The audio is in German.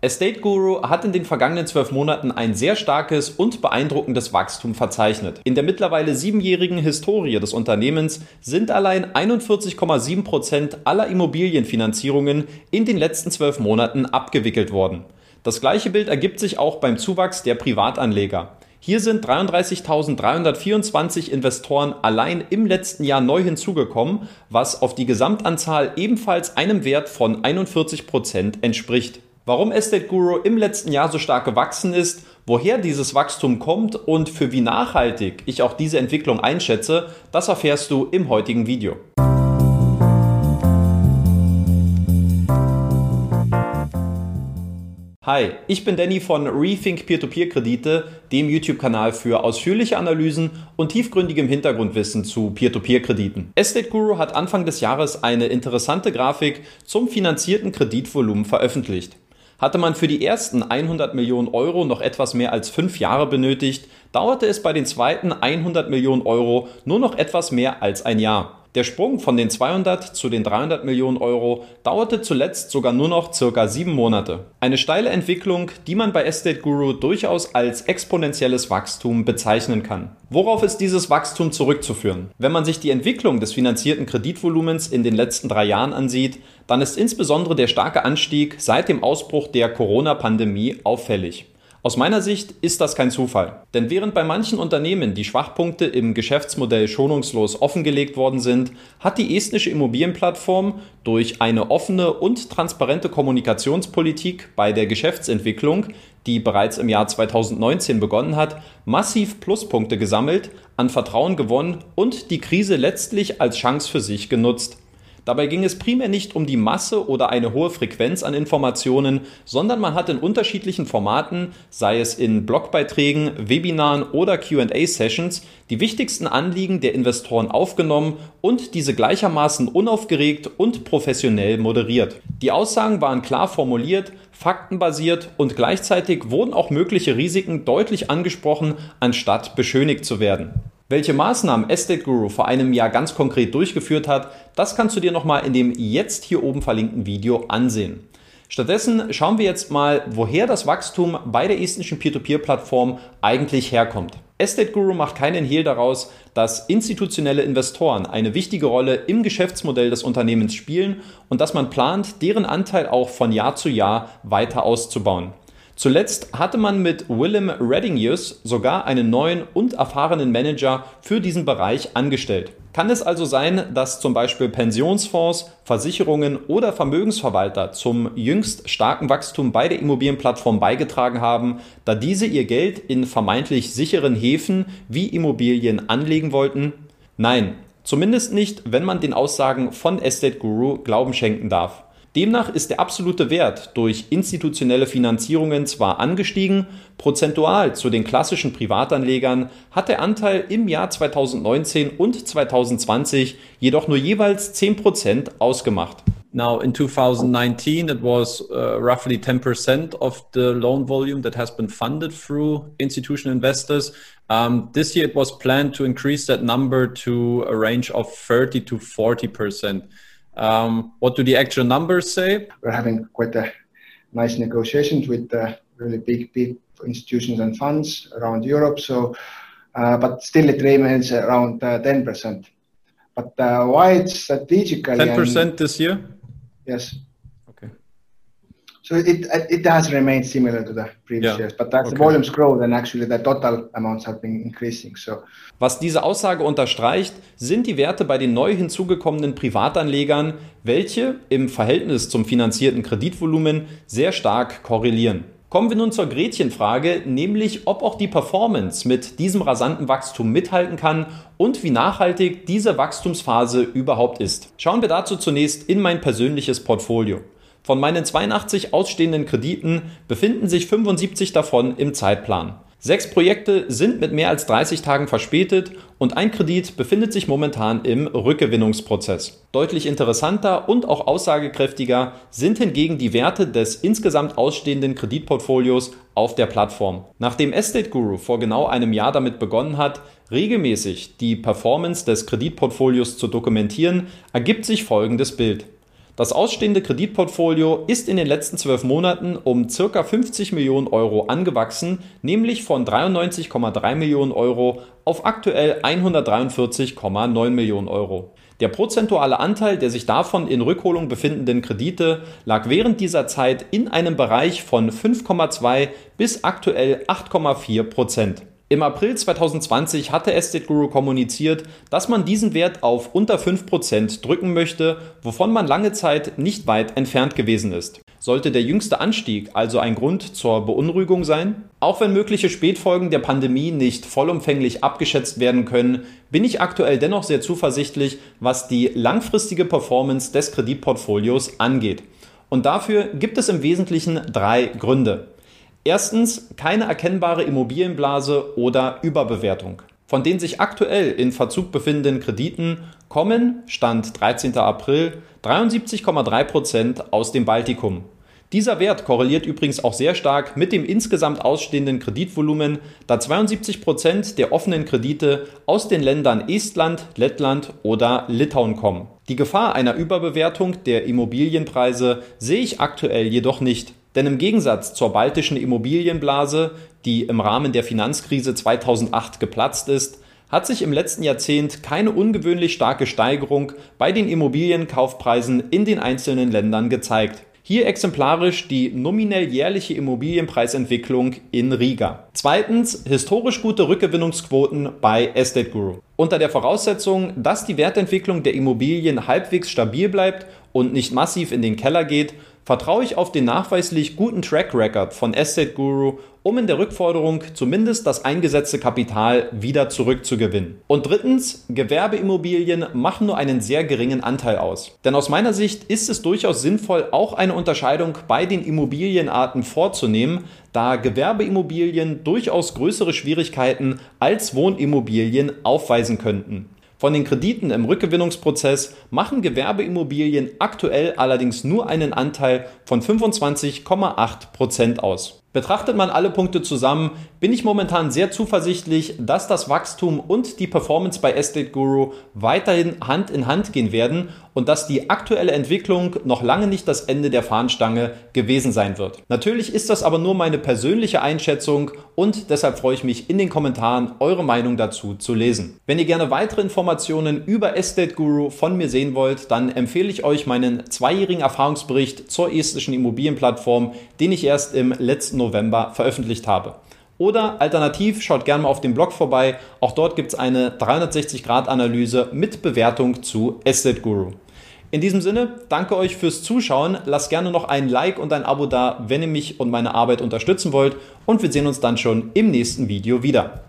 Estate Guru hat in den vergangenen zwölf Monaten ein sehr starkes und beeindruckendes Wachstum verzeichnet. In der mittlerweile siebenjährigen Historie des Unternehmens sind allein 41,7 Prozent aller Immobilienfinanzierungen in den letzten zwölf Monaten abgewickelt worden. Das gleiche Bild ergibt sich auch beim Zuwachs der Privatanleger. Hier sind 33.324 Investoren allein im letzten Jahr neu hinzugekommen, was auf die Gesamtanzahl ebenfalls einem Wert von 41 Prozent entspricht. Warum Estate Guru im letzten Jahr so stark gewachsen ist, woher dieses Wachstum kommt und für wie nachhaltig ich auch diese Entwicklung einschätze, das erfährst du im heutigen Video. Hi, ich bin Danny von Rethink Peer-to-Peer-Kredite, dem YouTube-Kanal für ausführliche Analysen und tiefgründigem Hintergrundwissen zu Peer-to-Peer-Krediten. Estate Guru hat Anfang des Jahres eine interessante Grafik zum finanzierten Kreditvolumen veröffentlicht. Hatte man für die ersten 100 Millionen Euro noch etwas mehr als fünf Jahre benötigt, dauerte es bei den zweiten 100 Millionen Euro nur noch etwas mehr als ein Jahr. Der Sprung von den 200 zu den 300 Millionen Euro dauerte zuletzt sogar nur noch circa sieben Monate. Eine steile Entwicklung, die man bei Estate Guru durchaus als exponentielles Wachstum bezeichnen kann. Worauf ist dieses Wachstum zurückzuführen? Wenn man sich die Entwicklung des finanzierten Kreditvolumens in den letzten drei Jahren ansieht, dann ist insbesondere der starke Anstieg seit dem Ausbruch der Corona-Pandemie auffällig. Aus meiner Sicht ist das kein Zufall. Denn während bei manchen Unternehmen die Schwachpunkte im Geschäftsmodell schonungslos offengelegt worden sind, hat die estnische Immobilienplattform durch eine offene und transparente Kommunikationspolitik bei der Geschäftsentwicklung, die bereits im Jahr 2019 begonnen hat, massiv Pluspunkte gesammelt, an Vertrauen gewonnen und die Krise letztlich als Chance für sich genutzt. Dabei ging es primär nicht um die Masse oder eine hohe Frequenz an Informationen, sondern man hat in unterschiedlichen Formaten, sei es in Blogbeiträgen, Webinaren oder QA-Sessions, die wichtigsten Anliegen der Investoren aufgenommen und diese gleichermaßen unaufgeregt und professionell moderiert. Die Aussagen waren klar formuliert, faktenbasiert und gleichzeitig wurden auch mögliche Risiken deutlich angesprochen, anstatt beschönigt zu werden. Welche Maßnahmen Estate Guru vor einem Jahr ganz konkret durchgeführt hat, das kannst du dir nochmal in dem jetzt hier oben verlinkten Video ansehen. Stattdessen schauen wir jetzt mal, woher das Wachstum bei der estnischen Peer-to-Peer-Plattform eigentlich herkommt. Estate Guru macht keinen Hehl daraus, dass institutionelle Investoren eine wichtige Rolle im Geschäftsmodell des Unternehmens spielen und dass man plant, deren Anteil auch von Jahr zu Jahr weiter auszubauen. Zuletzt hatte man mit Willem Reddingius sogar einen neuen und erfahrenen Manager für diesen Bereich angestellt. Kann es also sein, dass zum Beispiel Pensionsfonds, Versicherungen oder Vermögensverwalter zum jüngst starken Wachstum bei der Immobilienplattform beigetragen haben, da diese ihr Geld in vermeintlich sicheren Häfen wie Immobilien anlegen wollten? Nein, zumindest nicht, wenn man den Aussagen von Estate Guru Glauben schenken darf. Demnach ist der absolute Wert durch institutionelle Finanzierungen zwar angestiegen, prozentual zu den klassischen Privatanlegern hat der Anteil im Jahr 2019 und 2020 jedoch nur jeweils 10% ausgemacht. Now, in 2019, it was uh, roughly 10% of the loan volume that has been funded through institutional investors. Um, this year, it was planned to increase that number to a range of 30 to 40%. Um, what do the actual numbers say? We're having quite a nice negotiations with uh, really big, big institutions and funds around Europe. So, uh, but still it remains around uh, 10%. But uh, why it's strategically 10% this year? Yes. So it, it has remained similar to the previous yeah. years, but as okay. the volumes grow, then actually the total amounts have been increasing. So. Was diese Aussage unterstreicht, sind die Werte bei den neu hinzugekommenen Privatanlegern, welche im Verhältnis zum finanzierten Kreditvolumen sehr stark korrelieren. Kommen wir nun zur Gretchenfrage, nämlich ob auch die Performance mit diesem rasanten Wachstum mithalten kann und wie nachhaltig diese Wachstumsphase überhaupt ist. Schauen wir dazu zunächst in mein persönliches Portfolio. Von meinen 82 ausstehenden Krediten befinden sich 75 davon im Zeitplan. Sechs Projekte sind mit mehr als 30 Tagen verspätet und ein Kredit befindet sich momentan im Rückgewinnungsprozess. Deutlich interessanter und auch aussagekräftiger sind hingegen die Werte des insgesamt ausstehenden Kreditportfolios auf der Plattform. Nachdem Estate Guru vor genau einem Jahr damit begonnen hat, regelmäßig die Performance des Kreditportfolios zu dokumentieren, ergibt sich folgendes Bild. Das ausstehende Kreditportfolio ist in den letzten zwölf Monaten um ca. 50 Millionen Euro angewachsen, nämlich von 93,3 Millionen Euro auf aktuell 143,9 Millionen Euro. Der prozentuale Anteil der sich davon in Rückholung befindenden Kredite lag während dieser Zeit in einem Bereich von 5,2 bis aktuell 8,4 Prozent. Im April 2020 hatte Estate Guru kommuniziert, dass man diesen Wert auf unter 5% drücken möchte, wovon man lange Zeit nicht weit entfernt gewesen ist. Sollte der jüngste Anstieg also ein Grund zur Beunruhigung sein? Auch wenn mögliche Spätfolgen der Pandemie nicht vollumfänglich abgeschätzt werden können, bin ich aktuell dennoch sehr zuversichtlich, was die langfristige Performance des Kreditportfolios angeht. Und dafür gibt es im Wesentlichen drei Gründe. Erstens keine erkennbare Immobilienblase oder Überbewertung. Von den sich aktuell in Verzug befindenden Krediten kommen, Stand 13. April, 73,3 Prozent aus dem Baltikum. Dieser Wert korreliert übrigens auch sehr stark mit dem insgesamt ausstehenden Kreditvolumen, da 72 Prozent der offenen Kredite aus den Ländern Estland, Lettland oder Litauen kommen. Die Gefahr einer Überbewertung der Immobilienpreise sehe ich aktuell jedoch nicht. Denn im Gegensatz zur baltischen Immobilienblase, die im Rahmen der Finanzkrise 2008 geplatzt ist, hat sich im letzten Jahrzehnt keine ungewöhnlich starke Steigerung bei den Immobilienkaufpreisen in den einzelnen Ländern gezeigt. Hier exemplarisch die nominell jährliche Immobilienpreisentwicklung in Riga. Zweitens historisch gute Rückgewinnungsquoten bei Estate Guru. Unter der Voraussetzung, dass die Wertentwicklung der Immobilien halbwegs stabil bleibt und nicht massiv in den Keller geht, vertraue ich auf den nachweislich guten Track Record von Estate Guru, um in der Rückforderung zumindest das eingesetzte Kapital wieder zurückzugewinnen. Und drittens, Gewerbeimmobilien machen nur einen sehr geringen Anteil aus. Denn aus meiner Sicht ist es durchaus sinnvoll, auch eine Unterscheidung bei den Immobilienarten vorzunehmen, da Gewerbeimmobilien durchaus größere Schwierigkeiten als Wohnimmobilien aufweisen könnten. Von den Krediten im Rückgewinnungsprozess machen Gewerbeimmobilien aktuell allerdings nur einen Anteil von 25,8 Prozent aus. Betrachtet man alle Punkte zusammen, bin ich momentan sehr zuversichtlich, dass das Wachstum und die Performance bei Estate Guru weiterhin Hand in Hand gehen werden und dass die aktuelle Entwicklung noch lange nicht das Ende der Fahnenstange gewesen sein wird. Natürlich ist das aber nur meine persönliche Einschätzung und deshalb freue ich mich in den Kommentaren eure Meinung dazu zu lesen. Wenn ihr gerne weitere Informationen über Estate Guru von mir sehen wollt, dann empfehle ich euch meinen zweijährigen Erfahrungsbericht zur estischen Immobilienplattform, den ich erst im letzten November veröffentlicht habe. Oder alternativ schaut gerne mal auf dem Blog vorbei. Auch dort gibt es eine 360-Grad-Analyse mit Bewertung zu Asset Guru. In diesem Sinne, danke euch fürs Zuschauen. Lasst gerne noch ein Like und ein Abo da, wenn ihr mich und meine Arbeit unterstützen wollt. Und wir sehen uns dann schon im nächsten Video wieder.